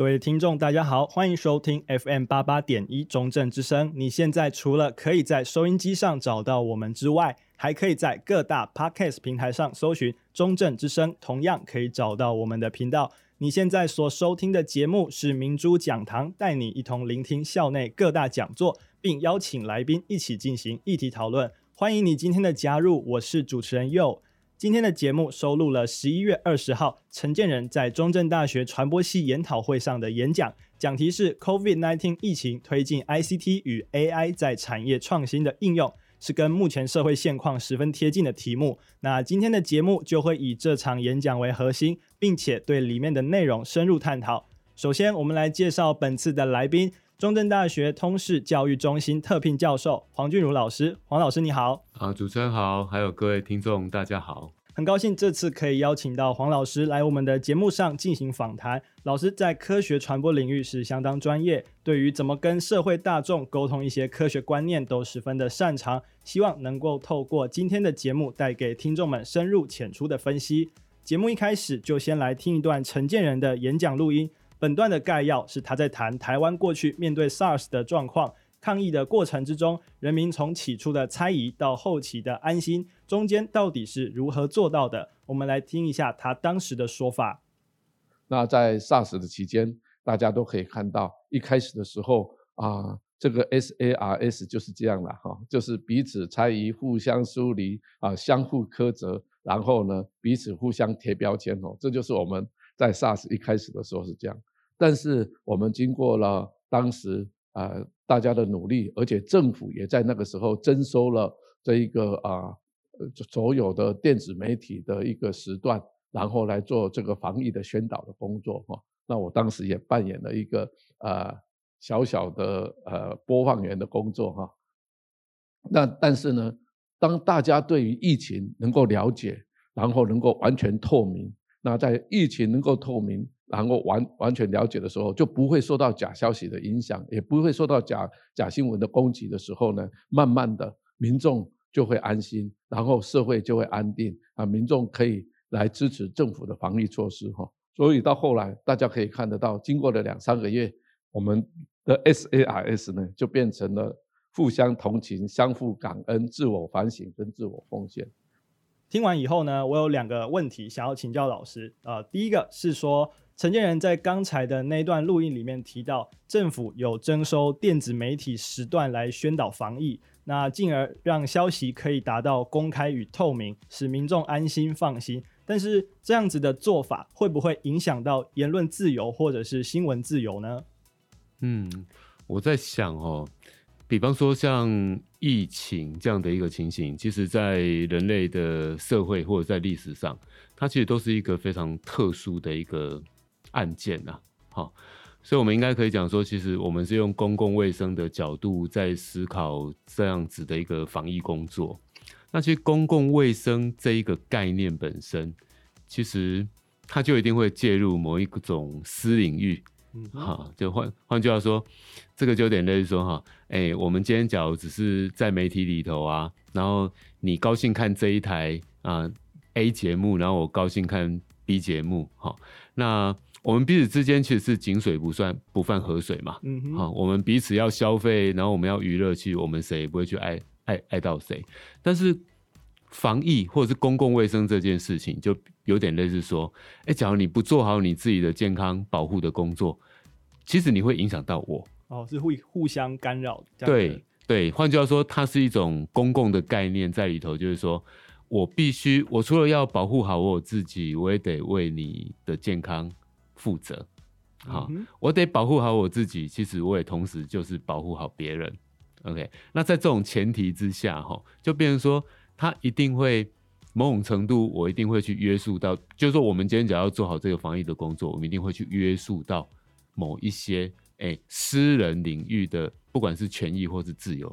各位听众，大家好，欢迎收听 FM 八八点一中正之声。你现在除了可以在收音机上找到我们之外，还可以在各大 Podcast 平台上搜寻中正之声，同样可以找到我们的频道。你现在所收听的节目是明珠讲堂，带你一同聆听校内各大讲座，并邀请来宾一起进行议题讨论。欢迎你今天的加入，我是主持人佑。今天的节目收录了十一月二十号陈建仁在中正大学传播系研讨会上的演讲，讲题是 COVID-19 疫情推进 ICT 与 AI 在产业创新的应用，是跟目前社会现况十分贴近的题目。那今天的节目就会以这场演讲为核心，并且对里面的内容深入探讨。首先，我们来介绍本次的来宾。中正大学通识教育中心特聘教授黄俊如老师，黄老师你好。啊，主持人好，还有各位听众大家好。很高兴这次可以邀请到黄老师来我们的节目上进行访谈。老师在科学传播领域是相当专业，对于怎么跟社会大众沟通一些科学观念都十分的擅长。希望能够透过今天的节目带给听众们深入浅出的分析。节目一开始就先来听一段陈建仁的演讲录音。本段的概要是他在谈台湾过去面对 SARS 的状况，抗疫的过程之中，人民从起初的猜疑到后期的安心，中间到底是如何做到的？我们来听一下他当时的说法。那在 SARS 的期间，大家都可以看到，一开始的时候啊，这个 SARS 就是这样了哈，就是彼此猜疑、互相疏离啊、相互苛责，然后呢，彼此互相贴标签哦，这就是我们在 SARS 一开始的时候是这样。但是我们经过了当时呃大家的努力，而且政府也在那个时候征收了这一个啊所有的电子媒体的一个时段，然后来做这个防疫的宣导的工作哈。那我当时也扮演了一个呃小小的呃播放员的工作哈。那但是呢，当大家对于疫情能够了解，然后能够完全透明，那在疫情能够透明。然后完完全了解的时候，就不会受到假消息的影响，也不会受到假假新闻的攻击的时候呢，慢慢的民众就会安心，然后社会就会安定啊，民众可以来支持政府的防疫措施哈。所以到后来，大家可以看得到，经过了两三个月，我们的 SARS 呢就变成了互相同情、相互感恩、自我反省跟自我奉献。听完以后呢，我有两个问题想要请教老师、呃，第一个是说。陈建仁在刚才的那段录音里面提到，政府有征收电子媒体时段来宣导防疫，那进而让消息可以达到公开与透明，使民众安心放心。但是这样子的做法会不会影响到言论自由或者是新闻自由呢？嗯，我在想哦，比方说像疫情这样的一个情形，其实在人类的社会或者在历史上，它其实都是一个非常特殊的一个。案件呐，好，所以我们应该可以讲说，其实我们是用公共卫生的角度在思考这样子的一个防疫工作。那其实公共卫生这一个概念本身，其实它就一定会介入某一种私领域，嗯，好，就换换句话说，这个就有点类似说哈，哎、欸，我们今天假如只是在媒体里头啊，然后你高兴看这一台啊 A 节目，然后我高兴看 B 节目，好，那。我们彼此之间其实是井水不算不犯河水嘛，嗯哼，好，我们彼此要消费，然后我们要娱乐，其实我们谁也不会去爱爱爱到谁。但是防疫或者是公共卫生这件事情，就有点类似说，哎，假如你不做好你自己的健康保护的工作，其实你会影响到我。哦，是会互相干扰。对对，换句话说，它是一种公共的概念在里头，就是说我必须，我除了要保护好我自己，我也得为你的健康。负责，好，嗯、我得保护好我自己。其实我也同时就是保护好别人。OK，那在这种前提之下，哈，就变成说，他一定会某种程度，我一定会去约束到，就是说，我们今天只要做好这个防疫的工作，我们一定会去约束到某一些私人领域的，不管是权益或是自由，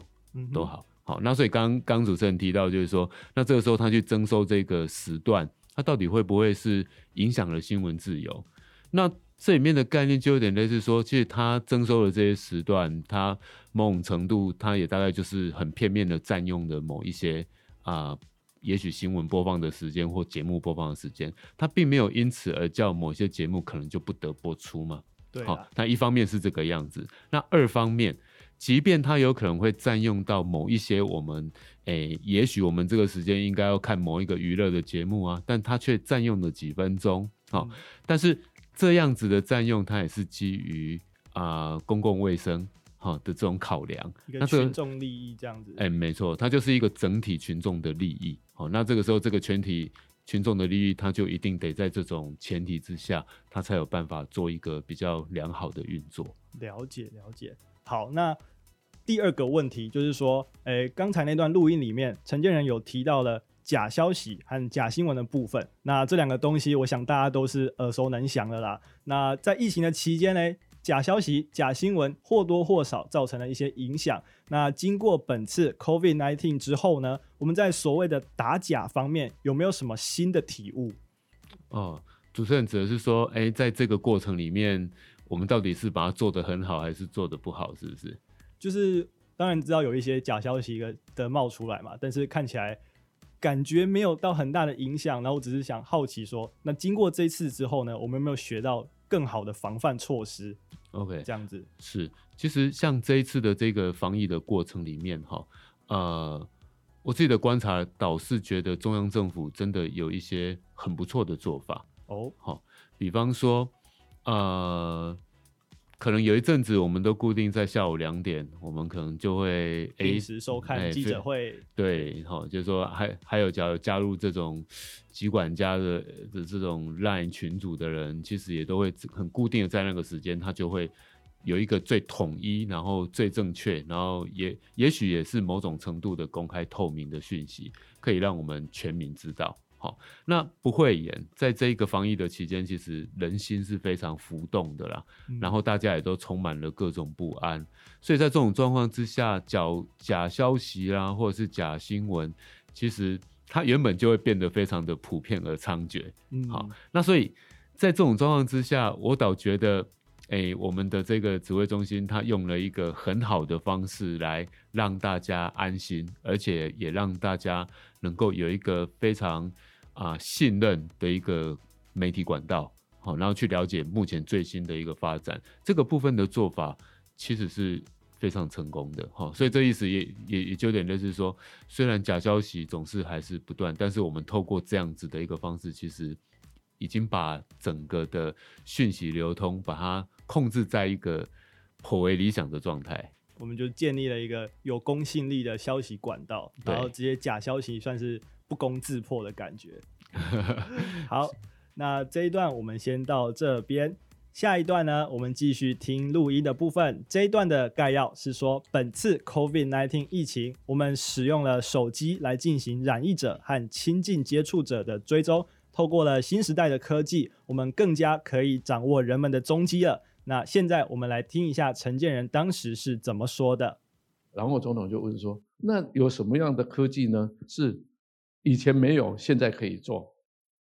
都好。嗯、好，那所以刚刚主持人提到，就是说，那这个时候他去征收这个时段，他到底会不会是影响了新闻自由？那这里面的概念就有点类似说，其实它征收的这些时段，它某种程度，它也大概就是很片面的占用了某一些啊、呃，也许新闻播放的时间或节目播放的时间，它并没有因此而叫某些节目可能就不得播出嘛。对啊，好，那一方面是这个样子，那二方面，即便它有可能会占用到某一些我们，诶、欸，也许我们这个时间应该要看某一个娱乐的节目啊，但它却占用了几分钟，好、嗯，但是这样子的占用，它也是基于啊、呃、公共卫生哈的这种考量，一个群众利益这样子，哎、欸，没错，它就是一个整体群众的利益，好，那这个时候这个全体。群众的利益，它就一定得在这种前提之下，它才有办法做一个比较良好的运作。了解，了解。好，那第二个问题就是说，诶、欸，刚才那段录音里面，陈建仁有提到了假消息和假新闻的部分。那这两个东西，我想大家都是耳熟能详的啦。那在疫情的期间呢？假消息、假新闻或多或少造成了一些影响。那经过本次 COVID-19 之后呢，我们在所谓的打假方面有没有什么新的体悟？哦，主持人指的是说，哎、欸，在这个过程里面，我们到底是把它做得很好，还是做得不好？是不是？就是当然知道有一些假消息的的冒出来嘛，但是看起来感觉没有到很大的影响。然后我只是想好奇说，那经过这次之后呢，我们有没有学到更好的防范措施？OK，这样子是，其实像这一次的这个防疫的过程里面，哈，呃，我自己的观察倒是觉得中央政府真的有一些很不错的做法哦，好，比方说，呃。可能有一阵子，我们都固定在下午两点，我们可能就会定时收看记者会。欸、对，好，就是说还还有加加入这种集管家的的这种 LINE 群组的人，其实也都会很固定的在那个时间，他就会有一个最统一，然后最正确，然后也也许也是某种程度的公开透明的讯息，可以让我们全民知道。好，那不会演，在这一个防疫的期间，其实人心是非常浮动的啦，嗯、然后大家也都充满了各种不安，所以在这种状况之下，假假消息啦，或者是假新闻，其实它原本就会变得非常的普遍而猖獗。嗯，好，那所以在这种状况之下，我倒觉得。哎、我们的这个指挥中心，他用了一个很好的方式来让大家安心，而且也让大家能够有一个非常啊、信任的一个媒体管道，好，然后去了解目前最新的一个发展。这个部分的做法其实是非常成功的，哈。所以这意思也也也就有点类似说，虽然假消息总是还是不断，但是我们透过这样子的一个方式，其实已经把整个的讯息流通把它。控制在一个颇为理想的状态，我们就建立了一个有公信力的消息管道，然后这些假消息算是不攻自破的感觉。好，那这一段我们先到这边，下一段呢，我们继续听录音的部分。这一段的概要是说，本次 COVID-19 疫情，我们使用了手机来进行染疫者和亲近接触者的追踪，透过了新时代的科技，我们更加可以掌握人们的踪迹了。那现在我们来听一下陈建仁当时是怎么说的。然后总统就问说：“那有什么样的科技呢？是以前没有，现在可以做？”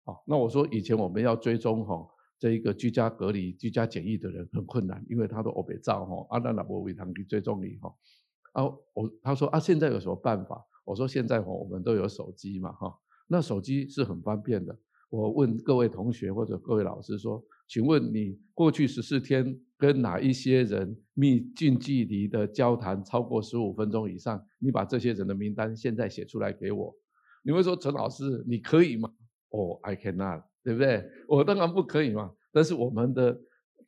啊，那我说以前我们要追踪哈这一个居家隔离、居家检疫的人很困难，因为他都欧北照哈，阿那那波维他去追踪你哈。啊，我他说啊，现在有什么办法？我说现在我们都有手机嘛哈，那手机是很方便的。我问各位同学或者各位老师说。请问你过去十四天跟哪一些人密近距离的交谈超过十五分钟以上？你把这些人的名单现在写出来给我。你会说陈老师，你可以吗？哦、oh，I cannot，对不对？我当然不可以嘛。但是我们的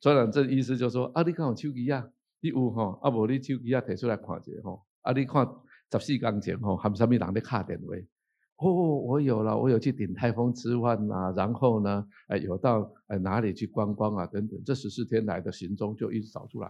传染症医师就说：啊，你看我手机啊，你有哈？啊，无你手机啊，提出来看一下哈。啊，你看十四天前哈，含什么人在卡电话？哦，我有了，我有去鼎泰丰吃饭啊，然后呢，哎，有到哎哪里去观光啊，等等，这十四天来的行踪就一直找出来。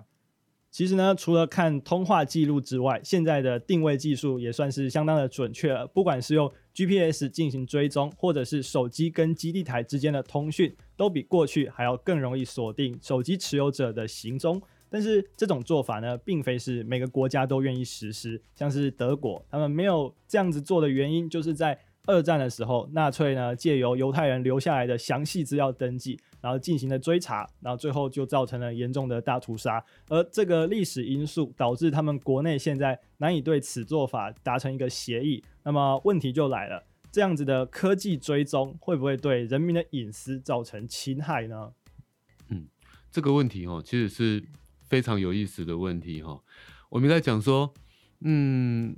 其实呢，除了看通话记录之外，现在的定位技术也算是相当的准确了。不管是用 GPS 进行追踪，或者是手机跟基地台之间的通讯，都比过去还要更容易锁定手机持有者的行踪。但是这种做法呢，并非是每个国家都愿意实施。像是德国，他们没有这样子做的原因，就是在二战的时候，纳粹呢借由犹太人留下来的详细资料登记，然后进行了追查，然后最后就造成了严重的大屠杀。而这个历史因素导致他们国内现在难以对此做法达成一个协议。那么问题就来了，这样子的科技追踪会不会对人民的隐私造成侵害呢？嗯这个问题哦，其实是非常有意思的问题哈。我们在讲说，嗯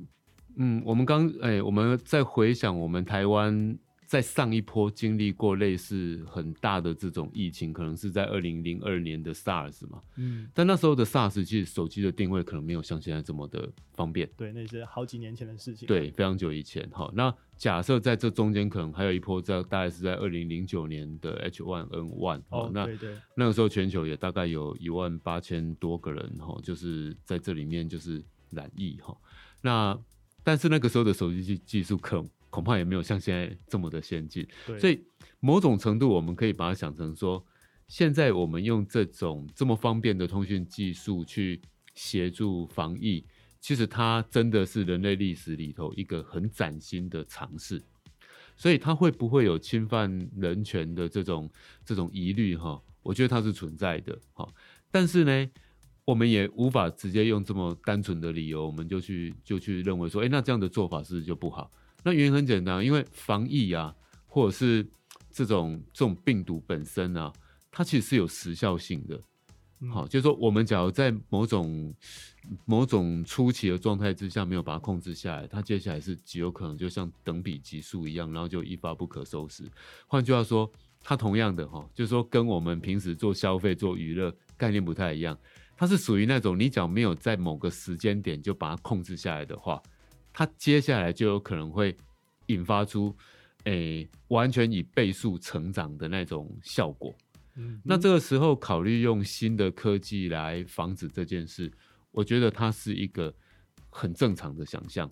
嗯，我们刚哎，我们在回想我们台湾。在上一波经历过类似很大的这种疫情，可能是在二零零二年的 SARS 嘛，嗯，但那时候的 SARS 其实手机的定位可能没有像现在这么的方便，对，那是好几年前的事情，对，非常久以前。好，那假设在这中间可能还有一波在大概是在二零零九年的 H1N1，哦，那对对，那个时候全球也大概有一万八千多个人哈，就是在这里面就是染疫哈，那但是那个时候的手机技技术可恐怕也没有像现在这么的先进，所以某种程度我们可以把它想成说，现在我们用这种这么方便的通讯技术去协助防疫，其实它真的是人类历史里头一个很崭新的尝试。所以它会不会有侵犯人权的这种这种疑虑？哈，我觉得它是存在的。哈，但是呢，我们也无法直接用这么单纯的理由，我们就去就去认为说，哎，那这样的做法是不是就不好？那原因很简单，因为防疫啊，或者是这种这种病毒本身啊，它其实是有时效性的。好、嗯，就是说，我们假如在某种某种初期的状态之下没有把它控制下来，它接下来是极有可能就像等比级数一样，然后就一发不可收拾。换句话说，它同样的哈，就是说跟我们平时做消费、做娱乐概念不太一样，它是属于那种你只要没有在某个时间点就把它控制下来的话。它接下来就有可能会引发出，诶、欸，完全以倍数成长的那种效果。嗯，那这个时候考虑用新的科技来防止这件事，我觉得它是一个很正常的想象。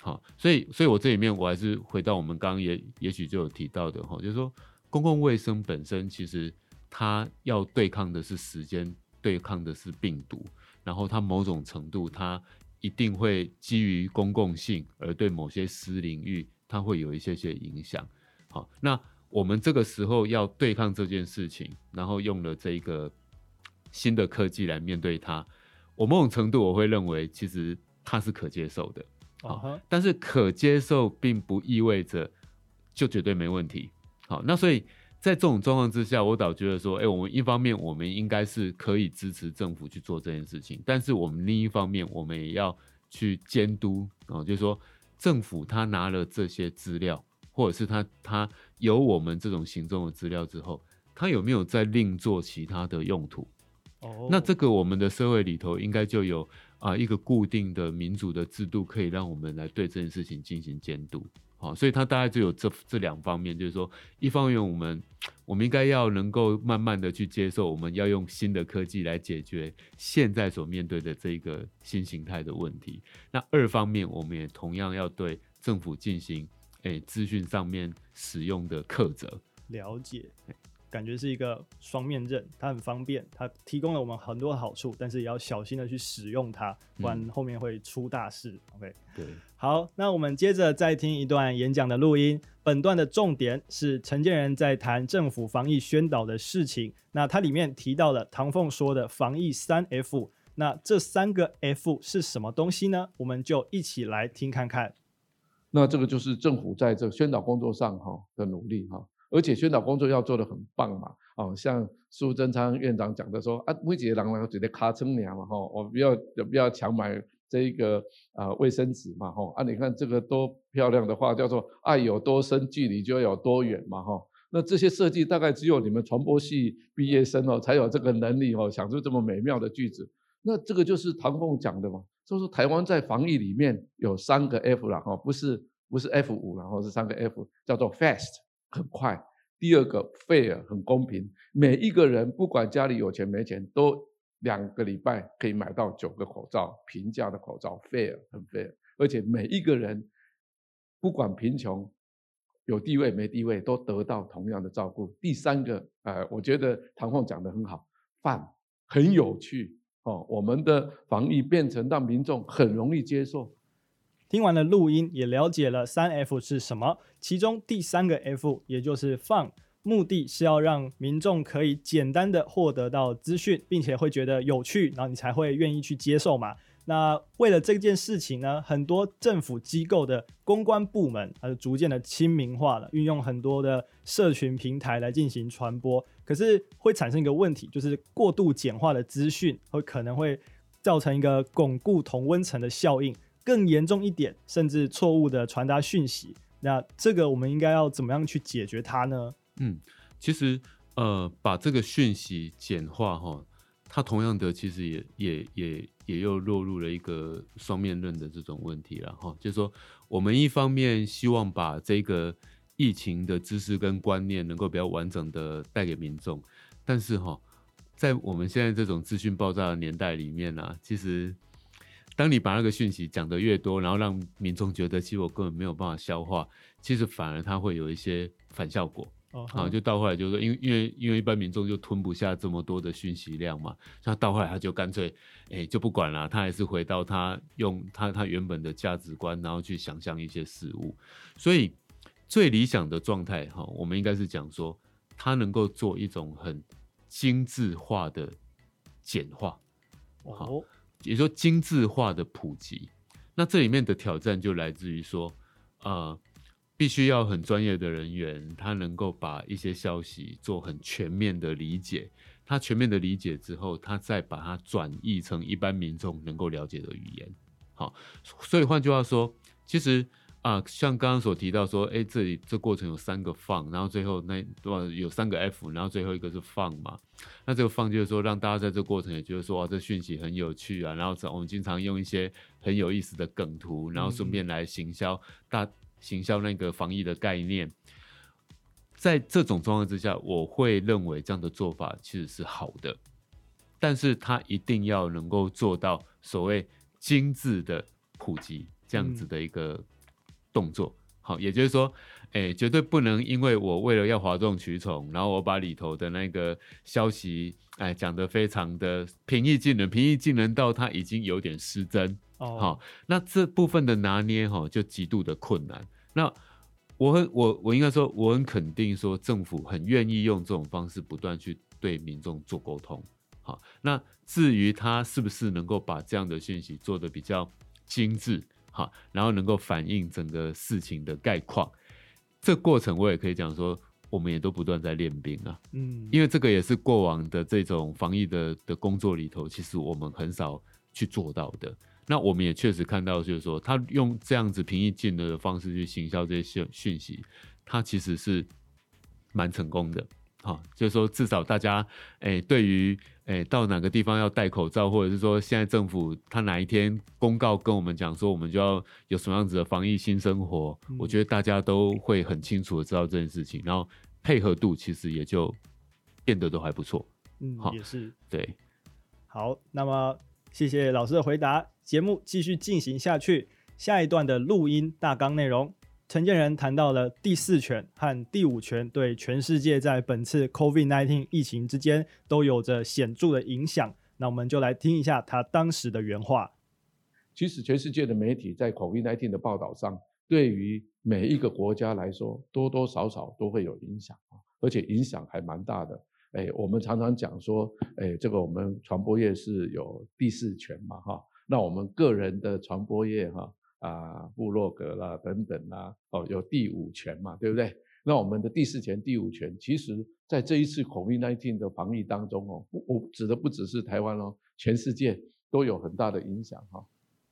好，所以，所以我这里面我还是回到我们刚刚也也许就有提到的哈，就是说公共卫生本身其实它要对抗的是时间，对抗的是病毒，然后它某种程度它。一定会基于公共性而对某些私领域，它会有一些些影响。好，那我们这个时候要对抗这件事情，然后用了这一个新的科技来面对它，我某种程度我会认为其实它是可接受的。好，但是可接受并不意味着就绝对没问题。好，那所以。在这种状况之下，我倒觉得说，哎、欸，我们一方面我们应该是可以支持政府去做这件事情，但是我们另一方面，我们也要去监督啊，就是说政府他拿了这些资料，或者是他他有我们这种行政的资料之后，他有没有再另做其他的用途？哦，那这个我们的社会里头应该就有啊一个固定的民主的制度，可以让我们来对这件事情进行监督。好，所以它大概就有这这两方面，就是说，一方面我们我们应该要能够慢慢的去接受，我们要用新的科技来解决现在所面对的这一个新形态的问题。那二方面，我们也同样要对政府进行诶资讯上面使用的课责了解。感觉是一个双面刃，它很方便，它提供了我们很多的好处，但是也要小心的去使用它，不然后面会出大事。嗯、OK，对，好，那我们接着再听一段演讲的录音。本段的重点是陈建仁在谈政府防疫宣导的事情。那它里面提到了唐凤说的防疫三 F，那这三个 F 是什么东西呢？我们就一起来听看看。那这个就是政府在这个宣导工作上哈的努力哈。而且宣导工作要做得很棒嘛，哦，像苏贞昌院长讲的说啊，每一个人人觉得卡成娘嘛，吼，我不要不要强买这一个啊卫生纸嘛，吼，啊，你看这个多漂亮的话，叫做爱有多深，距离就有多远嘛，吼，那这些设计大概只有你们传播系毕业生哦才有这个能力哦，想出这么美妙的句子。那这个就是唐凤讲的嘛，就是台湾在防疫里面有三个 F 啦，哈，不是不是 F 五，然后是三个 F，叫做 Fast。很快，第二个 fair 很公平，每一个人不管家里有钱没钱，都两个礼拜可以买到九个口罩，平价的口罩，fair 很 fair，而且每一个人不管贫穷、有地位没地位，都得到同样的照顾。第三个，呃，我觉得唐凤讲的很好，fun 很有趣哦，我们的防疫变成让民众很容易接受。听完了录音，也了解了三 F 是什么。其中第三个 F，也就是 Fun，目的是要让民众可以简单的获得到资讯，并且会觉得有趣，然后你才会愿意去接受嘛。那为了这件事情呢，很多政府机构的公关部门它就逐渐的亲民化了，运用很多的社群平台来进行传播。可是会产生一个问题，就是过度简化的资讯会可能会造成一个巩固同温层的效应，更严重一点，甚至错误的传达讯息。那这个我们应该要怎么样去解决它呢？嗯，其实呃，把这个讯息简化哈。它同样的，其实也也也也又落入了一个双面论的这种问题了哈。就是说，我们一方面希望把这个疫情的知识跟观念能够比较完整的带给民众，但是哈，在我们现在这种资讯爆炸的年代里面呢，其实当你把那个讯息讲得越多，然后让民众觉得其实我根本没有办法消化，其实反而它会有一些反效果。哦，好，就到后来就是说，因为因为因为一般民众就吞不下这么多的讯息量嘛，那到后来他就干脆，哎，就不管了，他还是回到他用他他原本的价值观，然后去想象一些事物。所以最理想的状态，哈，我们应该是讲说，他能够做一种很精致化的简化，好，也就说精致化的普及。那这里面的挑战就来自于说，呃。必须要很专业的人员，他能够把一些消息做很全面的理解。他全面的理解之后，他再把它转译成一般民众能够了解的语言。好，所以换句话说，其实啊，像刚刚所提到说，哎，这里这过程有三个放，然后最后那有三个 F，然后最后一个是放嘛。那这个放就是说，让大家在这过程也觉得说，哇，这讯息很有趣啊。然后我们经常用一些很有意思的梗图，然后顺便来行销大。行销那个防疫的概念，在这种状况之下，我会认为这样的做法其实是好的，但是它一定要能够做到所谓精致的普及这样子的一个动作。好，也就是说，哎，绝对不能因为我为了要哗众取宠，然后我把里头的那个消息，哎，讲得非常的平易近人，平易近人到他已经有点失真。哦，好，那这部分的拿捏哈，就极度的困难。那我很我我应该说，我很肯定说，政府很愿意用这种方式不断去对民众做沟通。好，那至于他是不是能够把这样的讯息做得比较精致，好，然后能够反映整个事情的概况，这过程我也可以讲说，我们也都不断在练兵啊。嗯，因为这个也是过往的这种防疫的的工作里头，其实我们很少去做到的。那我们也确实看到，就是说，他用这样子平易近人的方式去行销这些讯讯息，他其实是蛮成功的。好，就是说，至少大家，诶，对于，诶，到哪个地方要戴口罩，或者是说，现在政府他哪一天公告跟我们讲说，我们就要有什么样子的防疫新生活，嗯，我觉得大家都会很清楚的知道这件事情，然后配合度其实也就变得都还不错。嗯，好也是。对。好，那么。谢谢老师的回答。节目继续进行下去，下一段的录音大纲内容，陈建仁谈到了第四权和第五权对全世界在本次 COVID-19 疫情之间都有着显著的影响。那我们就来听一下他当时的原话。其实，全世界的媒体在 COVID-19 的报道上，对于每一个国家来说，多多少少都会有影响啊，而且影响还蛮大的。哎，我们常常讲说，哎，这个我们传播业是有第四权嘛，哈。那我们个人的传播业，哈，啊部落格啦等等啦，哦，有第五权嘛，对不对？那我们的第四权、第五权，其实在这一次 COVID-19 的防疫当中哦，我指的不只是台湾哦，全世界都有很大的影响，哈。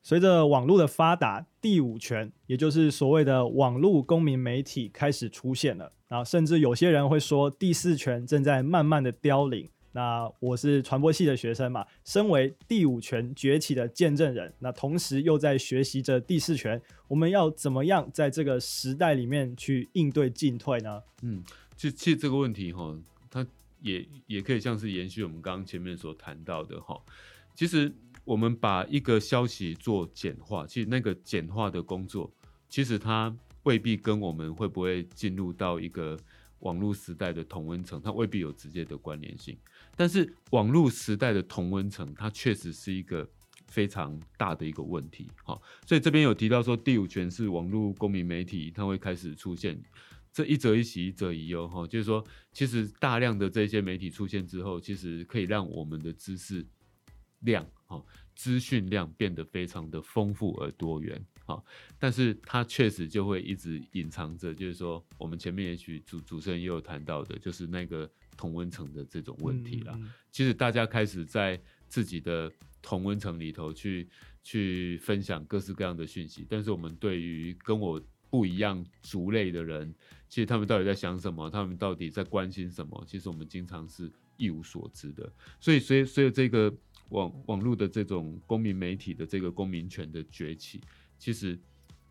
随着网络的发达，第五权，也就是所谓的网络公民媒体开始出现了。啊，甚至有些人会说，第四权正在慢慢的凋零。那我是传播系的学生嘛，身为第五权崛起的见证人，那同时又在学习着第四权，我们要怎么样在这个时代里面去应对进退呢？嗯，其实其实这个问题哈，它也也可以像是延续我们刚刚前面所谈到的哈，其实。我们把一个消息做简化，其实那个简化的工作，其实它未必跟我们会不会进入到一个网络时代的同温层，它未必有直接的关联性。但是网络时代的同温层，它确实是一个非常大的一个问题。哈，所以这边有提到说，第五权是网络公民媒体，它会开始出现这一则一喜，一则一忧。哈，就是说，其实大量的这些媒体出现之后，其实可以让我们的知识量。好，资讯量变得非常的丰富而多元，哈，但是它确实就会一直隐藏着，就是说我们前面也许主主持人也有谈到的，就是那个同温层的这种问题啦。嗯嗯、其实大家开始在自己的同温层里头去去分享各式各样的讯息，但是我们对于跟我不一样族类的人，其实他们到底在想什么，他们到底在关心什么，其实我们经常是一无所知的。所以，所以，所以这个。网网络的这种公民媒体的这个公民权的崛起，其实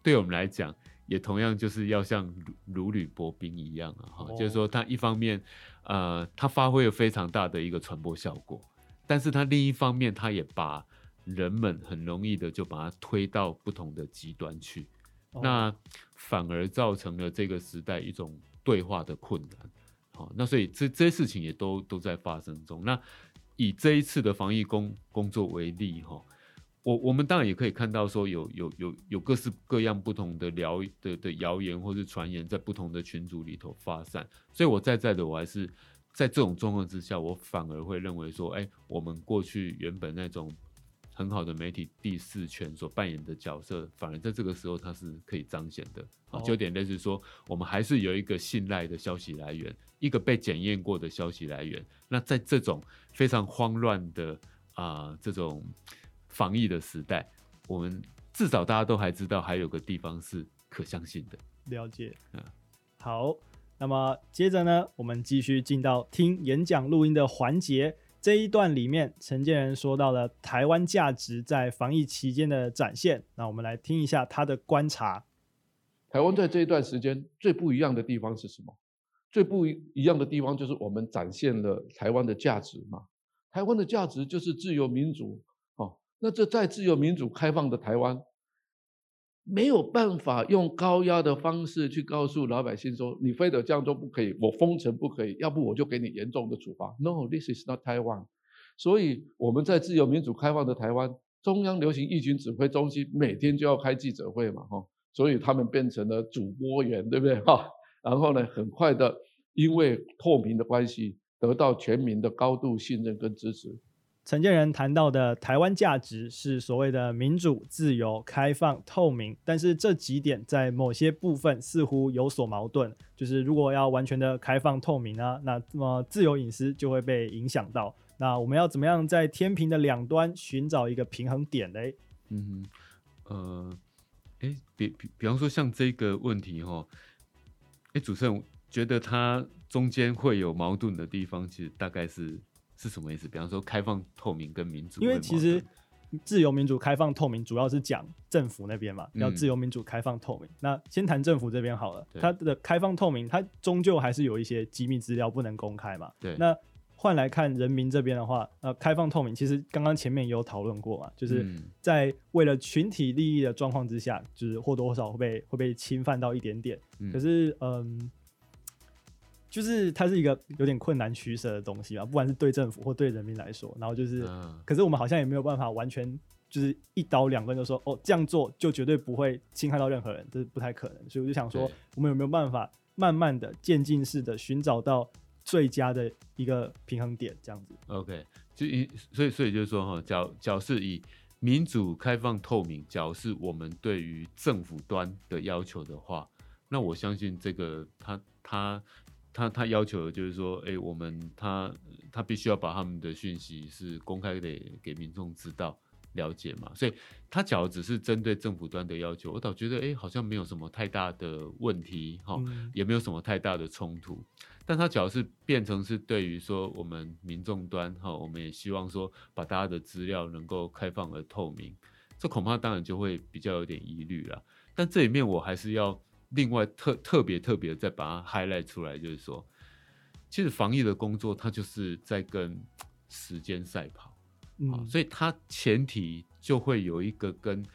对我们来讲，也同样就是要像如履薄冰一样啊，哈，就是说它一方面，呃，它发挥了非常大的一个传播效果，但是它另一方面，它也把人们很容易的就把它推到不同的极端去，那反而造成了这个时代一种对话的困难，好，那所以这这些事情也都都在发生中，那。以这一次的防疫工工作为例，哈，我我们当然也可以看到说有有有有各式各样不同的谣的的谣言或是传言在不同的群组里头发散，所以我在在的我还是在这种状况之下，我反而会认为说，哎，我们过去原本那种。很好的媒体第四权所扮演的角色，反而在这个时候它是可以彰显的。好，就有点类似说，我们还是有一个信赖的消息来源，一个被检验过的消息来源。那在这种非常慌乱的啊、呃、这种防疫的时代，我们至少大家都还知道还有个地方是可相信的。了解。嗯，好，那么接着呢，我们继续进到听演讲录音的环节。这一段里面，陈建仁说到了台湾价值在防疫期间的展现。那我们来听一下他的观察。台湾在这一段时间最不一样的地方是什么？最不一样的地方就是我们展现了台湾的价值嘛。台湾的价值就是自由民主。那这在自由民主开放的台湾。没有办法用高压的方式去告诉老百姓说，你非得这样做不可以，我封城不可以，要不我就给你严重的处罚。No，this is not Taiwan。所以我们在自由民主开放的台湾，中央流行疫情指挥中心每天就要开记者会嘛，哈，所以他们变成了主播员，对不对？哈，然后呢，很快的，因为透明的关系，得到全民的高度信任跟支持。陈建仁谈到的台湾价值是所谓的民主、自由、开放、透明，但是这几点在某些部分似乎有所矛盾。就是如果要完全的开放透明啊，那么自由隐私就会被影响到。那我们要怎么样在天平的两端寻找一个平衡点呢？嗯，呃，哎，比比比方说像这个问题哈，哎，主持人觉得它中间会有矛盾的地方，其实大概是。是什么意思？比方说开放、透明跟民主，因为其实自由、民主、开放、透明主要是讲政府那边嘛，要自由、民主、开放、透明。嗯、那先谈政府这边好了，它的开放、透明，它终究还是有一些机密资料不能公开嘛。对。那换来看人民这边的话，呃，开放、透明，其实刚刚前面也有讨论过嘛，就是在为了群体利益的状况之下，就是或多或少会被会被侵犯到一点点。嗯、可是，嗯。就是它是一个有点困难取舍的东西嘛，不管是对政府或对人民来说，然后就是，可是我们好像也没有办法完全就是一刀两断，就说哦，这样做就绝对不会侵害到任何人，这是不太可能。所以我就想说，我们有没有办法慢慢的渐进式的寻找到最佳的一个平衡点，这样子？OK，就以所以所以就是说哈，假假设以民主、开放、透明，假设我们对于政府端的要求的话，那我相信这个它他。他他要求的就是说，哎、欸，我们他他必须要把他们的讯息是公开的给民众知道了解嘛，所以他假如只是针对政府端的要求，我倒觉得哎、欸，好像没有什么太大的问题哈，嗯、也没有什么太大的冲突。但他假如是变成是对于说我们民众端哈，我们也希望说把大家的资料能够开放而透明，这恐怕当然就会比较有点疑虑了。但这里面我还是要。另外特特别特别再把它 highlight 出来，就是说，其实防疫的工作它就是在跟时间赛跑，嗯，所以它前提就会有一个跟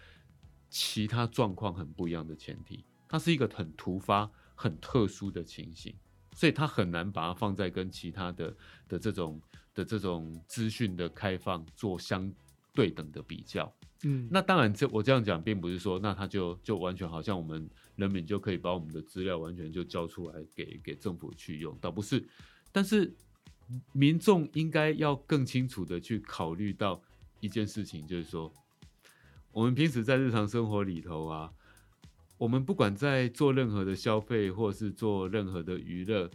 其他状况很不一样的前提，它是一个很突发、很特殊的情形，所以它很难把它放在跟其他的的这种的这种资讯的开放做相对等的比较。嗯，那当然，这我这样讲，并不是说，那他就就完全好像我们人民就可以把我们的资料完全就交出来给给政府去用，倒不是。但是民众应该要更清楚的去考虑到一件事情，就是说，我们平时在日常生活里头啊，我们不管在做任何的消费，或是做任何的娱乐，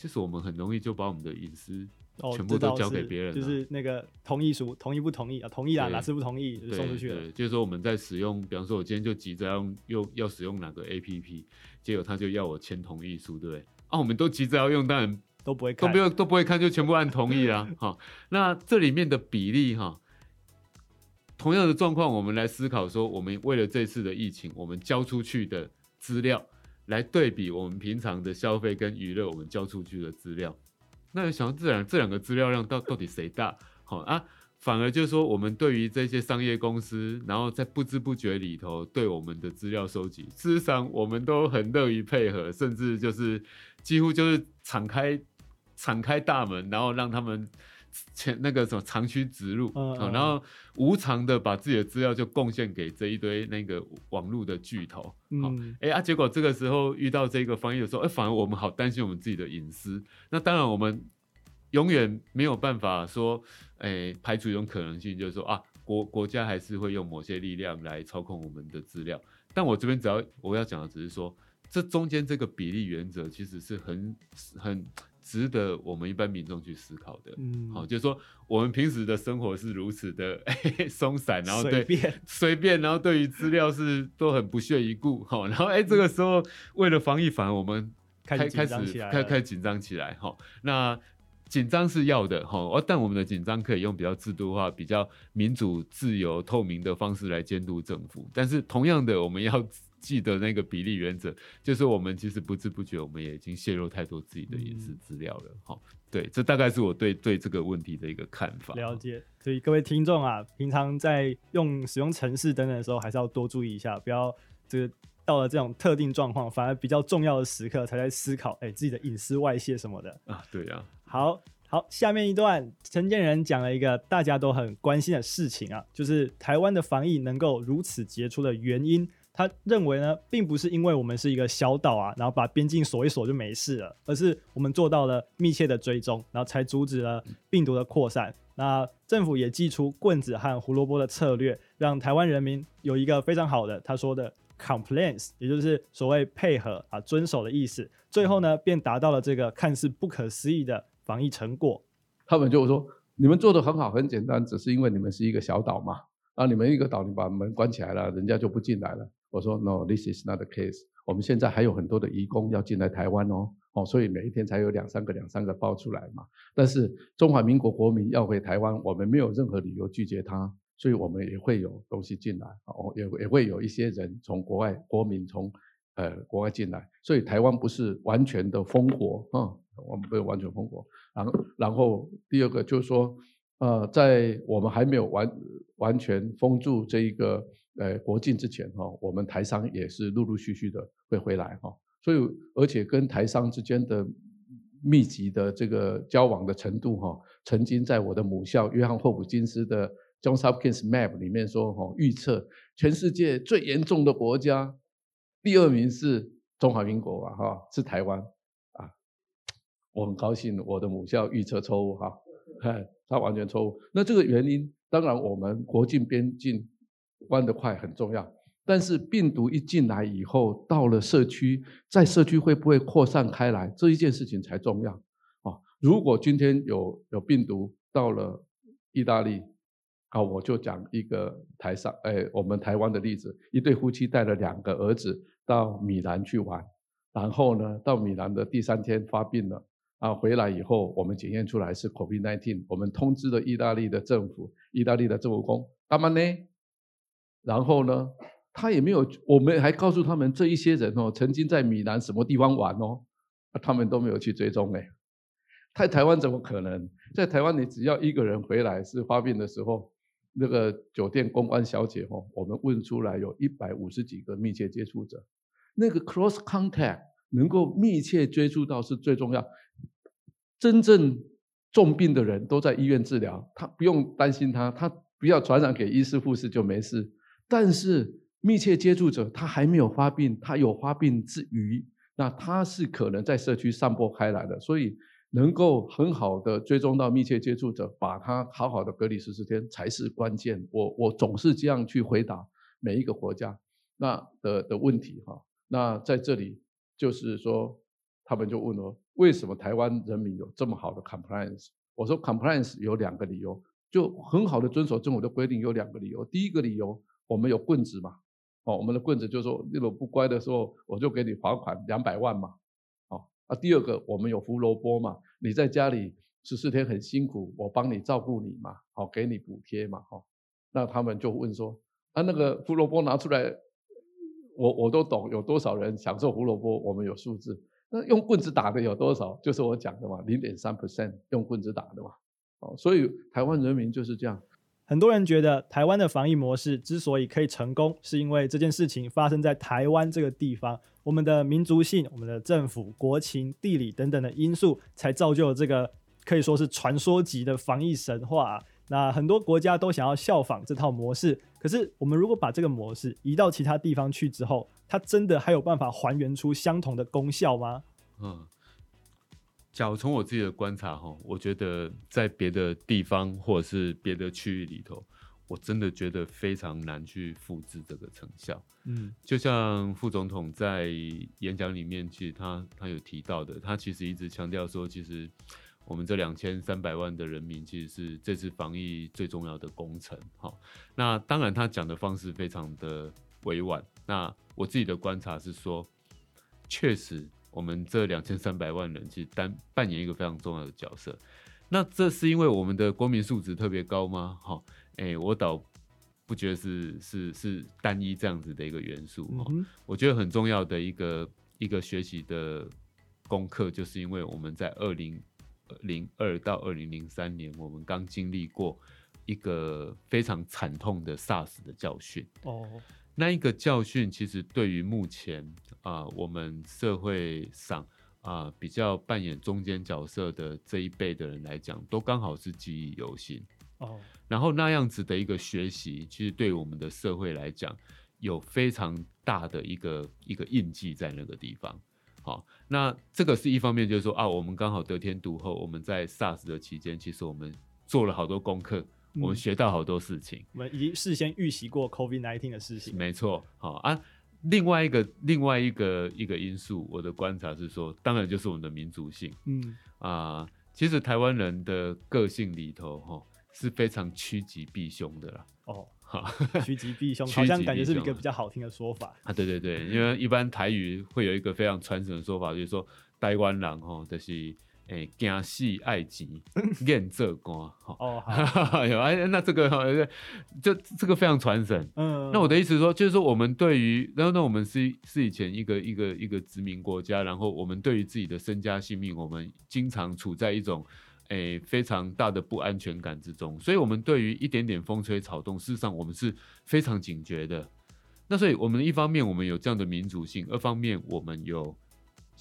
其实我们很容易就把我们的隐私全部都交给别人，就是那个同意书，同意不同意啊？同意啊，哪次不同意就送出去了。对，就是说我们在使用，比方说，我今天就急着要用，又要使用哪个 APP，结果他就要我签同意书，对不对？啊，我们都急着要用，当然。都不会看，都不用都不会看，就全部按同意啊。好，那这里面的比例哈，同样的状况，我们来思考说，我们为了这次的疫情，我们交出去的资料来对比我们平常的消费跟娱乐，我们交出去的资料，那就想这两这两个资料量到到底谁大？好啊。反而就是说，我们对于这些商业公司，然后在不知不觉里头对我们的资料收集，事实上我们都很乐于配合，甚至就是几乎就是敞开敞开大门，然后让他们前那个什么长驱直入，嗯嗯然后无偿的把自己的资料就贡献给这一堆那个网络的巨头。嗯，哎啊，结果这个时候遇到这个翻译的时候，哎，反而我们好担心我们自己的隐私。那当然我们。永远没有办法说，哎、欸，排除一种可能性，就是说啊，国国家还是会用某些力量来操控我们的资料。但我这边只要我要讲的，只是说，这中间这个比例原则其实是很很值得我们一般民众去思考的。嗯，好，就是说我们平时的生活是如此的 松散，然后对随便随便，然后对于资料是都很不屑一顾。好，然后哎、欸，这个时候为了防疫，反而我们开开始开开始紧张起来。好，那。紧张是要的哈，哦，但我们的紧张可以用比较制度化、比较民主、自由、透明的方式来监督政府。但是同样的，我们要记得那个比例原则，就是我们其实不知不觉，我们也已经泄露太多自己的隐私资料了。哈、嗯，对，这大概是我对对这个问题的一个看法。了解，所以各位听众啊，平常在用使用城市等等的时候，还是要多注意一下，不要这个。到了这种特定状况，反而比较重要的时刻，才在思考，哎、欸，自己的隐私外泄什么的啊。对呀，好好，下面一段，陈建仁讲了一个大家都很关心的事情啊，就是台湾的防疫能够如此杰出的原因。他认为呢，并不是因为我们是一个小岛啊，然后把边境锁一锁就没事了，而是我们做到了密切的追踪，然后才阻止了病毒的扩散。那政府也祭出棍子和胡萝卜的策略，让台湾人民有一个非常好的，他说的。Compliance，也就是所谓配合啊、遵守的意思。最后呢，便达到了这个看似不可思议的防疫成果。他们就说：“你们做的很好，很简单，只是因为你们是一个小岛嘛。啊，你们一个岛，你把门关起来了，人家就不进来了。”我说：“No，this is not the case。我们现在还有很多的移工要进来台湾哦，哦，所以每一天才有两三个、两三个报出来嘛。但是中华民国国民要回台湾，我们没有任何理由拒绝他。”所以我们也会有东西进来，哦，也也会有一些人从国外国民从呃国外进来，所以台湾不是完全的封国啊，我们不是完全封国。然后，然后第二个就是说，呃，在我们还没有完完全封住这一个呃国境之前哈，我们台商也是陆陆续续的会回来哈，所以而且跟台商之间的密集的这个交往的程度哈，曾经在我的母校约翰霍普金斯的。Johns Hopkins Map 里面说，哈，预测全世界最严重的国家，第二名是中华民国吧，哈，是台湾啊。我很高兴，我的母校预测错误，哈，它完全错误。那这个原因，当然我们国境边境关得快很重要，但是病毒一进来以后，到了社区，在社区会不会扩散开来，这一件事情才重要啊。如果今天有有病毒到了意大利，好，我就讲一个台上，哎，我们台湾的例子，一对夫妻带了两个儿子到米兰去玩，然后呢，到米兰的第三天发病了，啊，回来以后我们检验出来是 COVID-19，我们通知了意大利的政府，意大利的政府工干嘛呢？然后呢，他也没有，我们还告诉他们这一些人哦，曾经在米兰什么地方玩哦，他们都没有去追踪哎，在台湾怎么可能？在台湾你只要一个人回来是发病的时候。那个酒店公关小姐哦，我们问出来有一百五十几个密切接触者，那个 cross contact 能够密切接触到是最重要。真正重病的人都在医院治疗，他不用担心他，他不要传染给医师护士就没事。但是密切接触者他还没有发病，他有发病之余，那他是可能在社区散播开来的。所以能够很好的追踪到密切接触者，把他好好的隔离十四天才是关键。我我总是这样去回答每一个国家那的的问题哈。那在这里就是说，他们就问我为什么台湾人民有这么好的 compliance？我说 compliance 有两个理由，就很好的遵守政府的规定有两个理由。第一个理由，我们有棍子嘛，哦，我们的棍子就说，如果不乖的时候，我就给你罚款两百万嘛。哦啊，第二个，我们有胡萝卜嘛？你在家里十四天很辛苦，我帮你照顾你嘛，好，给你补贴嘛，哈。那他们就问说，啊，那个胡萝卜拿出来，我我都懂，有多少人享受胡萝卜？我们有数字。那用棍子打的有多少？就是我讲的嘛，零点三 percent 用棍子打的嘛。哦，所以台湾人民就是这样。很多人觉得台湾的防疫模式之所以可以成功，是因为这件事情发生在台湾这个地方，我们的民族性、我们的政府、国情、地理等等的因素，才造就了这个可以说是传说级的防疫神话。那很多国家都想要效仿这套模式，可是我们如果把这个模式移到其他地方去之后，它真的还有办法还原出相同的功效吗？嗯。假如从我自己的观察哈，我觉得在别的地方或者是别的区域里头，我真的觉得非常难去复制这个成效。嗯，就像副总统在演讲里面，其实他他有提到的，他其实一直强调说，其实我们这两千三百万的人民，其实是这次防疫最重要的工程。哈，那当然他讲的方式非常的委婉。那我自己的观察是说，确实。我们这两千三百万人其实担扮演一个非常重要的角色，那这是因为我们的国民素质特别高吗？好，哎，我倒不觉得是是是单一这样子的一个元素。嗯，我觉得很重要的一个一个学习的功课，就是因为我们在二零零二到二零零三年，我们刚经历过一个非常惨痛的 SARS 的教训。哦。那一个教训，其实对于目前啊、呃，我们社会上啊、呃、比较扮演中间角色的这一辈的人来讲，都刚好是记忆犹新哦。然后那样子的一个学习，其实对我们的社会来讲，有非常大的一个一个印记在那个地方。好，那这个是一方面，就是说啊，我们刚好得天独厚，我们在 SARS 的期间，其实我们做了好多功课。我们学到好多事情，我们已经事先预习过 COVID-19 的事情。没错，好啊。另外一个另外一个一个因素，我的观察是说，当然就是我们的民族性。嗯啊，其实台湾人的个性里头，哈，是非常趋吉避凶的啦。哦，好，趋吉避凶，好像感觉是一个比较好听的说法啊。对对对，因为一般台语会有一个非常传神的说法，就是说台湾人哈，就是。哎，惊死爱钱，愿做官。哦，有哎，那这个就这个非常传神。嗯，那我的意思是说，就是说我们对于，然后呢，我们是是以前一个一个一个殖民国家，然后我们对于自己的身家性命，我们经常处在一种诶非常大的不安全感之中，所以我们对于一点点风吹草动，事实上我们是非常警觉的。那所以，我们一方面我们有这样的民族性，二方面我们有。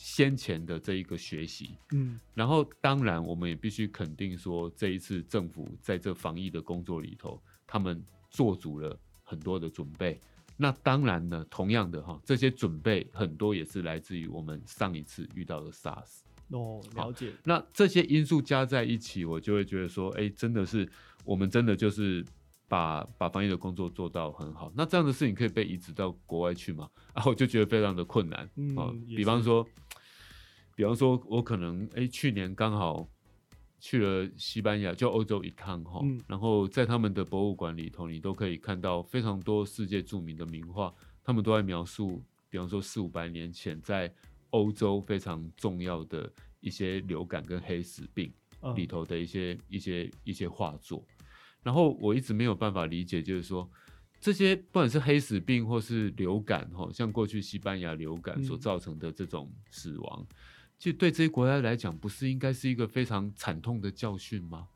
先前的这一个学习，嗯，然后当然我们也必须肯定说，这一次政府在这防疫的工作里头，他们做足了很多的准备。那当然呢，同样的哈，这些准备很多也是来自于我们上一次遇到的 SARS。哦，了解。那这些因素加在一起，我就会觉得说，哎，真的是我们真的就是。把把防疫的工作做到很好，那这样的事情可以被移植到国外去吗？啊，我就觉得非常的困难。嗯，啊、比方说，比方说我可能哎、欸，去年刚好去了西班牙，就欧洲一趟哈，嗯、然后在他们的博物馆里头，你都可以看到非常多世界著名的名画，他们都在描述，比方说四五百年前在欧洲非常重要的一些流感跟黑死病里头的一些、嗯、一些一些画作。然后我一直没有办法理解，就是说这些不管是黑死病或是流感，哈，像过去西班牙流感所造成的这种死亡，其实对这些国家来讲，不是应该是一个非常惨痛的教训吗？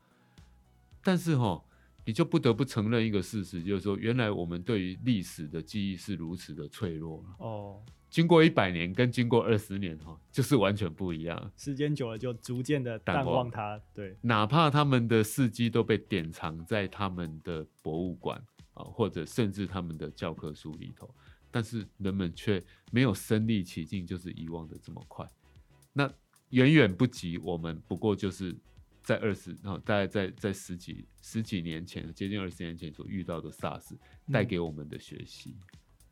但是哈，你就不得不承认一个事实，就是说，原来我们对于历史的记忆是如此的脆弱哦。经过一百年跟经过二十年哈，就是完全不一样。时间久了就逐渐的淡忘它。对，哪怕他们的事迹都被典藏在他们的博物馆啊，或者甚至他们的教科书里头，但是人们却没有身历其境，就是遗忘的这么快。那远远不及我们，不过就是在二十，然后大概在在十几十几年前，接近二十年前所遇到的 SARS 带给我们的学习。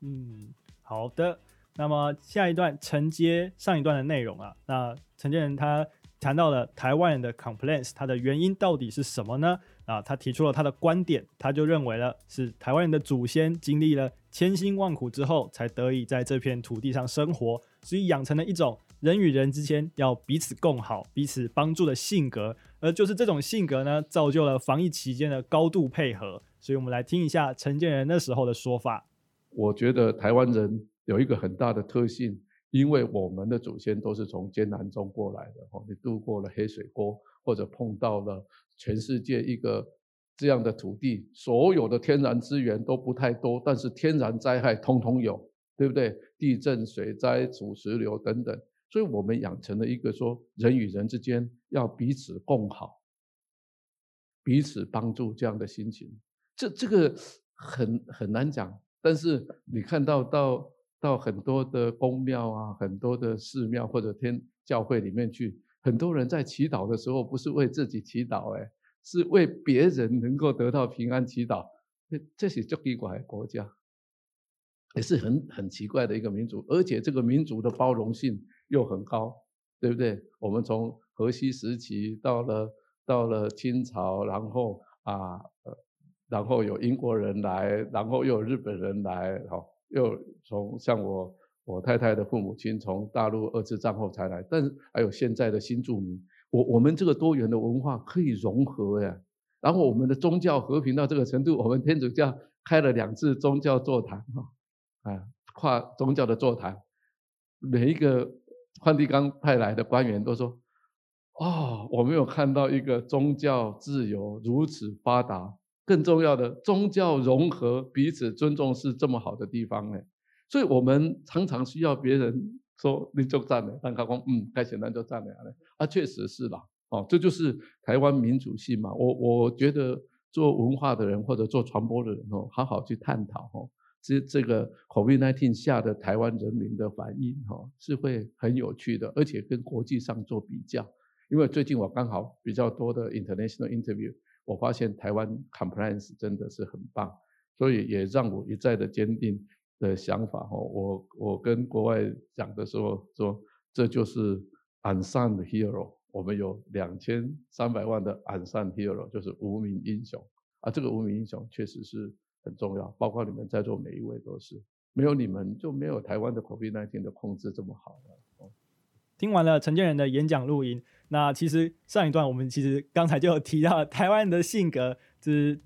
嗯，好的。那么下一段承接上一段的内容啊，那陈建仁他谈到了台湾人的 complaints，它的原因到底是什么呢？啊，他提出了他的观点，他就认为了是台湾人的祖先经历了千辛万苦之后，才得以在这片土地上生活，所以养成了一种人与人之间要彼此共好、彼此帮助的性格，而就是这种性格呢，造就了防疫期间的高度配合。所以我们来听一下陈建仁那时候的说法。我觉得台湾人。有一个很大的特性，因为我们的祖先都是从艰难中过来的，哦，你渡过了黑水沟，或者碰到了全世界一个这样的土地，所有的天然资源都不太多，但是天然灾害通通有，对不对？地震、水灾、土石流等等，所以我们养成了一个说人与人之间要彼此共好、彼此帮助这样的心情。这这个很很难讲，但是你看到到。到很多的宫庙啊，很多的寺庙或者天教会里面去，很多人在祈祷的时候，不是为自己祈祷，哎，是为别人能够得到平安祈祷。这这是足奇怪的国家，也是很很奇怪的一个民族，而且这个民族的包容性又很高，对不对？我们从河西时期到了到了清朝，然后啊，然后有英国人来，然后又有日本人来，好。又从像我我太太的父母亲从大陆二次战后才来，但是还有现在的新住民，我我们这个多元的文化可以融合呀。然后我们的宗教和平到这个程度，我们天主教开了两次宗教座谈哈，啊，跨宗教的座谈，每一个梵蒂冈派来的官员都说，哦，我没有看到一个宗教自由如此发达。更重要的，宗教融合、彼此尊重是这么好的地方呢。所以我们常常需要别人说你就赞了，但他说嗯，该简单就赞了啊，确实是啦，哦，这就是台湾民主性嘛。我我觉得做文化的人或者做传播的人哦，好好去探讨哦，这这个 COVID-19 下的台湾人民的反应哈，是会很有趣的，而且跟国际上做比较。因为最近我刚好比较多的 international interview。我发现台湾 compliance 真的是很棒，所以也让我一再的坚定的想法。哈我我跟国外讲的时候说，这就是 unsung hero。我们有两千三百万的 unsung hero，就是无名英雄啊。这个无名英雄确实是很重要，包括你们在座每一位都是。没有你们，就没有台湾的 COVID-19 的控制这么好了。听完了陈建仁的演讲录音。那其实上一段我们其实刚才就有提到台湾人的性格，就是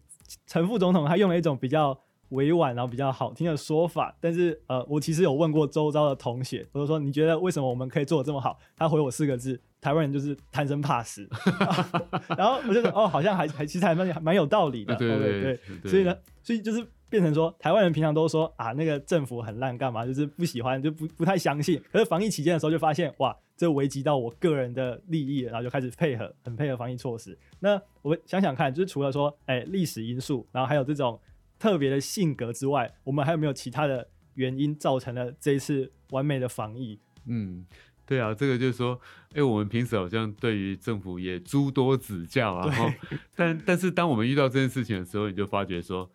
陈副总统他用了一种比较委婉然后比较好听的说法，但是呃，我其实有问过周遭的同学，我就说你觉得为什么我们可以做的这么好？他回我四个字：台湾人就是贪生怕死。然后我就说哦，好像还还其实还蛮蛮有道理的，对对所以呢，所以就是。变成说，台湾人平常都说啊，那个政府很烂，干嘛？就是不喜欢，就不不太相信。可是防疫期间的时候，就发现哇，这危及到我个人的利益，然后就开始配合，很配合防疫措施。那我们想想看，就是除了说，哎，历史因素，然后还有这种特别的性格之外，我们还有没有其他的原因造成了这一次完美的防疫？嗯，对啊，这个就是说，哎，我们平时好像对于政府也诸多指教啊，然后，但但是当我们遇到这件事情的时候，你就发觉说。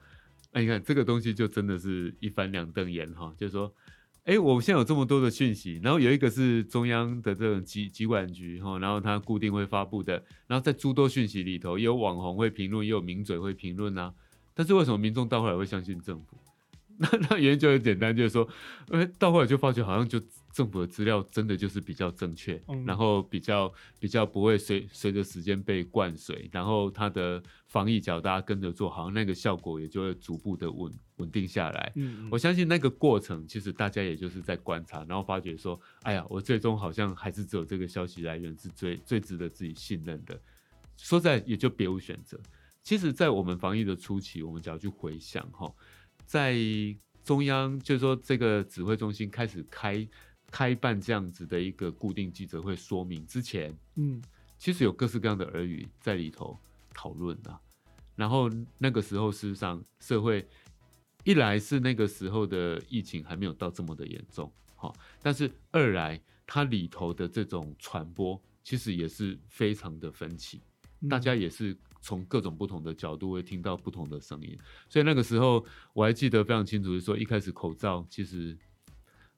哎，你看这个东西就真的是一翻两瞪眼哈，就是说，哎，我现在有这么多的讯息，然后有一个是中央的这种机机管局哈，然后它固定会发布的，然后在诸多讯息里头，也有网红会评论，也有名嘴会评论啊，但是为什么民众到后来会相信政府？那那原因就很简单，就是说，哎，到后来就发觉好像就。政府的资料真的就是比较正确，嗯，然后比较比较不会随随着时间被灌水，然后它的防疫脚大家跟着做，好像那个效果也就会逐步的稳稳定下来。嗯，我相信那个过程其实大家也就是在观察，然后发觉说，哎呀，我最终好像还是只有这个消息来源是最最值得自己信任的，说在也就别无选择。其实，在我们防疫的初期，我们只要去回想哈，在中央就是说这个指挥中心开始开。开办这样子的一个固定记者会说明之前，嗯，其实有各式各样的耳语在里头讨论啊。然后那个时候，事实上社会一来是那个时候的疫情还没有到这么的严重，好，但是二来它里头的这种传播其实也是非常的分歧，嗯、大家也是从各种不同的角度会听到不同的声音，所以那个时候我还记得非常清楚，是说一开始口罩其实，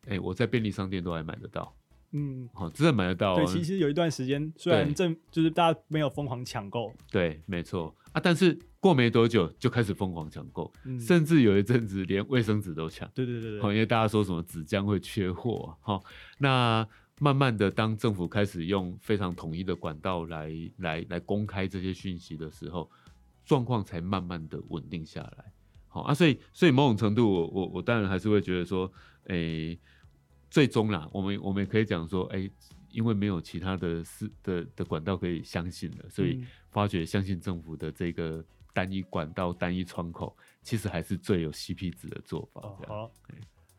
哎，我在便利商店都还买得到。嗯，好，真的买得到。对，其实有一段时间，虽然正就是大家没有疯狂抢购，对，没错啊，但是过没多久就开始疯狂抢购，嗯，甚至有一阵子连卫生纸都抢。对对对对，因为大家说什么纸浆会缺货，好，那慢慢的，当政府开始用非常统一的管道来来来公开这些讯息的时候，状况才慢慢的稳定下来。好啊，所以所以某种程度我，我我我当然还是会觉得说，诶、欸。最终啦，我们我们也可以讲说，哎、欸，因为没有其他的事的的管道可以相信了，所以发觉相信政府的这个单一管道、单一窗口，其实还是最有 CP 值的做法。哦、好，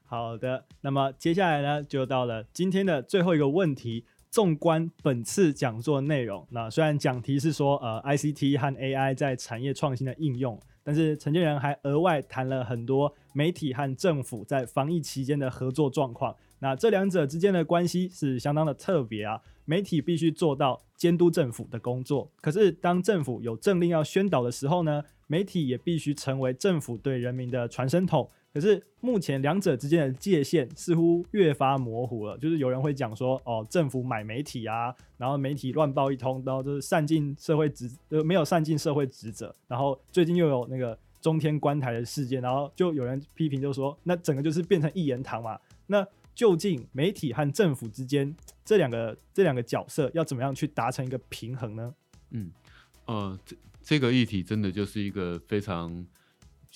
好的。那么接下来呢，就到了今天的最后一个问题。纵观本次讲座内容，那虽然讲题是说，呃，ICT 和 AI 在产业创新的应用。但是陈建仁还额外谈了很多媒体和政府在防疫期间的合作状况。那这两者之间的关系是相当的特别啊。媒体必须做到监督政府的工作，可是当政府有政令要宣导的时候呢，媒体也必须成为政府对人民的传声筒。可是目前两者之间的界限似乎越发模糊了，就是有人会讲说，哦，政府买媒体啊，然后媒体乱报一通，然后就是善尽社会职，呃，没有善尽社会职责。然后最近又有那个中天关台的事件，然后就有人批评，就说那整个就是变成一言堂嘛。那究竟媒体和政府之间这两个这两个角色要怎么样去达成一个平衡呢？嗯，呃，这这个议题真的就是一个非常。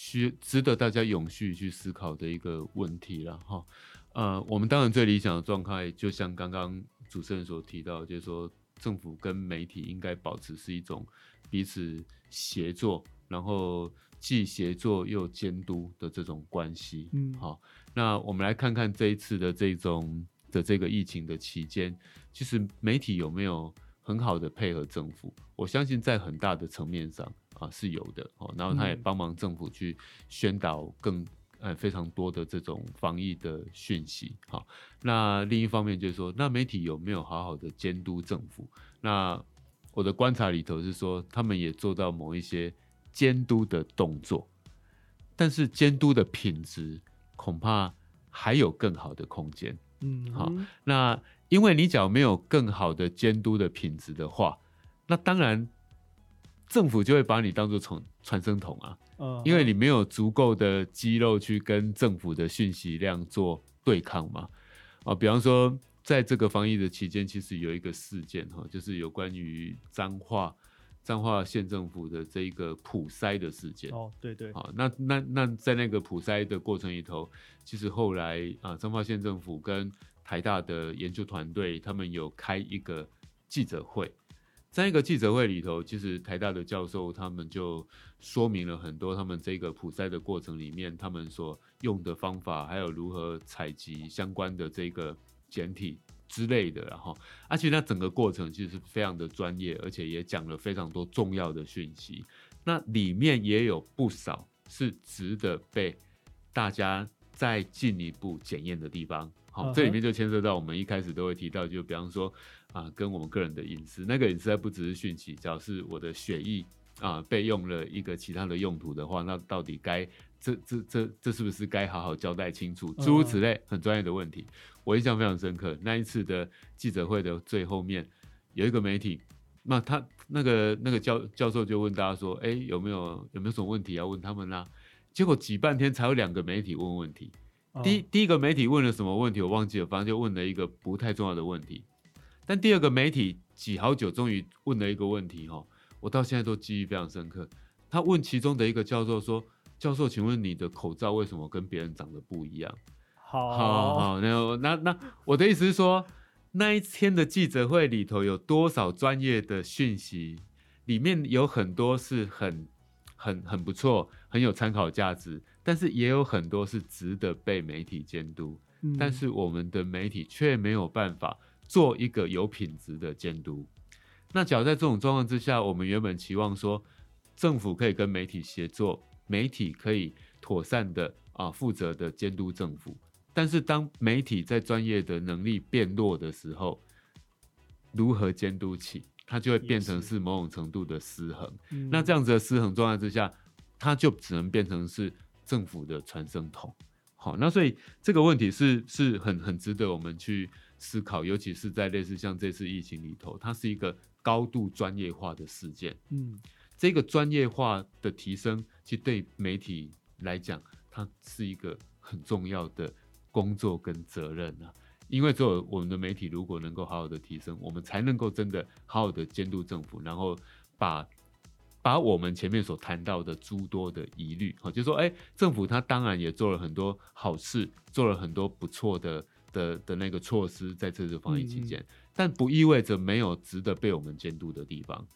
需值得大家永续去思考的一个问题了哈，呃，我们当然最理想的状态，就像刚刚主持人所提到，就是说政府跟媒体应该保持是一种彼此协作，然后既协作又监督的这种关系。嗯，好，那我们来看看这一次的这种的这个疫情的期间，其实媒体有没有很好的配合政府？我相信在很大的层面上。啊，是有的哦，然后他也帮忙政府去宣导更呃非常多的这种防疫的讯息。好，那另一方面就是说，那媒体有没有好好的监督政府？那我的观察里头是说，他们也做到某一些监督的动作，但是监督的品质恐怕还有更好的空间。嗯，好，那因为你只要没有更好的监督的品质的话，那当然。政府就会把你当做传传声筒啊，嗯因为你没有足够的肌肉去跟政府的讯息量做对抗嘛。啊，比方说在这个防疫的期间，其实有一个事件哈，就是有关于彰化彰化县政府的这一个普筛的事件。哦，对对。好，那那那在那个普筛的过程里头，其实后来啊，彰化县政府跟台大的研究团队，他们有开一个记者会。在一个记者会里头，其实台大的教授他们就说明了很多他们这个普筛的过程里面，他们所用的方法，还有如何采集相关的这个简体之类的，然后，而且那整个过程其实非常的专业，而且也讲了非常多重要的讯息。那里面也有不少是值得被大家再进一步检验的地方。好，这里面就牵涉到我们一开始都会提到，就比方说。啊，跟我们个人的隐私，那个隐私还不只是讯息，只要是我的血液啊被用了一个其他的用途的话，那到底该这这这这是不是该好好交代清楚？诸如此类很专业的问题，我印象非常深刻。那一次的记者会的最后面，有一个媒体，那他那个那个教教授就问大家说：“哎，有没有有没有什么问题要问他们啦？”结果挤半天才有两个媒体问问题。第一第一个媒体问了什么问题我忘记了，反正就问了一个不太重要的问题。但第二个媒体挤好久，终于问了一个问题哈，我到现在都记忆非常深刻。他问其中的一个教授说：“教授，请问你的口罩为什么跟别人长得不一样？”好，好，好，那那那我的意思是说，那一天的记者会里头有多少专业的讯息，里面有很多是很很很不错，很有参考价值，但是也有很多是值得被媒体监督，嗯，但是我们的媒体却没有办法。做一个有品质的监督。那假如在这种状况之下，我们原本期望说，政府可以跟媒体协作，媒体可以妥善的啊负责的监督政府。但是当媒体在专业的能力变弱的时候，如何监督起，它就会变成是某种程度的失衡。嗯、那这样子的失衡状态之下，它就只能变成是政府的传声筒。好，那所以这个问题是是很很值得我们去思考，尤其是在类似像这次疫情里头，它是一个高度专业化的事件。嗯，这个专业化的提升，其实对媒体来讲，它是一个很重要的工作跟责任啊。因为只有我们的媒体如果能够好好的提升，我们才能够真的好好的监督政府，然后把。把我们前面所谈到的诸多的疑虑，哈，就说，哎，政府他当然也做了很多好事，做了很多不错的的的那个措施，在这次防疫期间，嗯、但不意味着没有值得被我们监督的地方。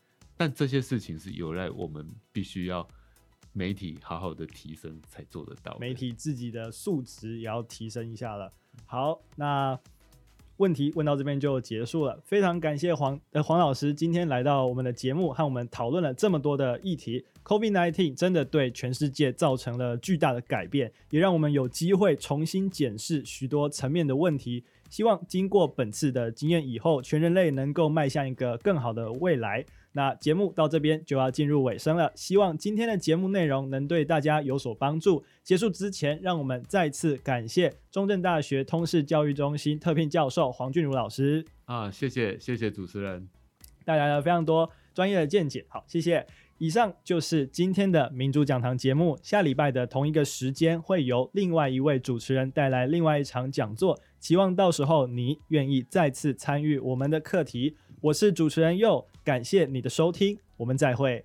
但这些事情是有赖我们必须要媒体好好的提升才做得到，媒体自己的素质也要提升一下了。好，那。问题问到这边就结束了，非常感谢黄呃黄老师今天来到我们的节目，和我们讨论了这么多的议题。COVID-19 真的对全世界造成了巨大的改变，也让我们有机会重新检视许多层面的问题。希望经过本次的经验以后，全人类能够迈向一个更好的未来。那节目到这边就要进入尾声了，希望今天的节目内容能对大家有所帮助。结束之前，让我们再次感谢中正大学通识教育中心特聘教授黄俊儒老师。啊，谢谢谢谢主持人，带来了非常多专业的见解。好，谢谢。以上就是今天的民主讲堂节目。下礼拜的同一个时间，会由另外一位主持人带来另外一场讲座。期望到时候你愿意再次参与我们的课题。我是主持人佑，感谢你的收听，我们再会。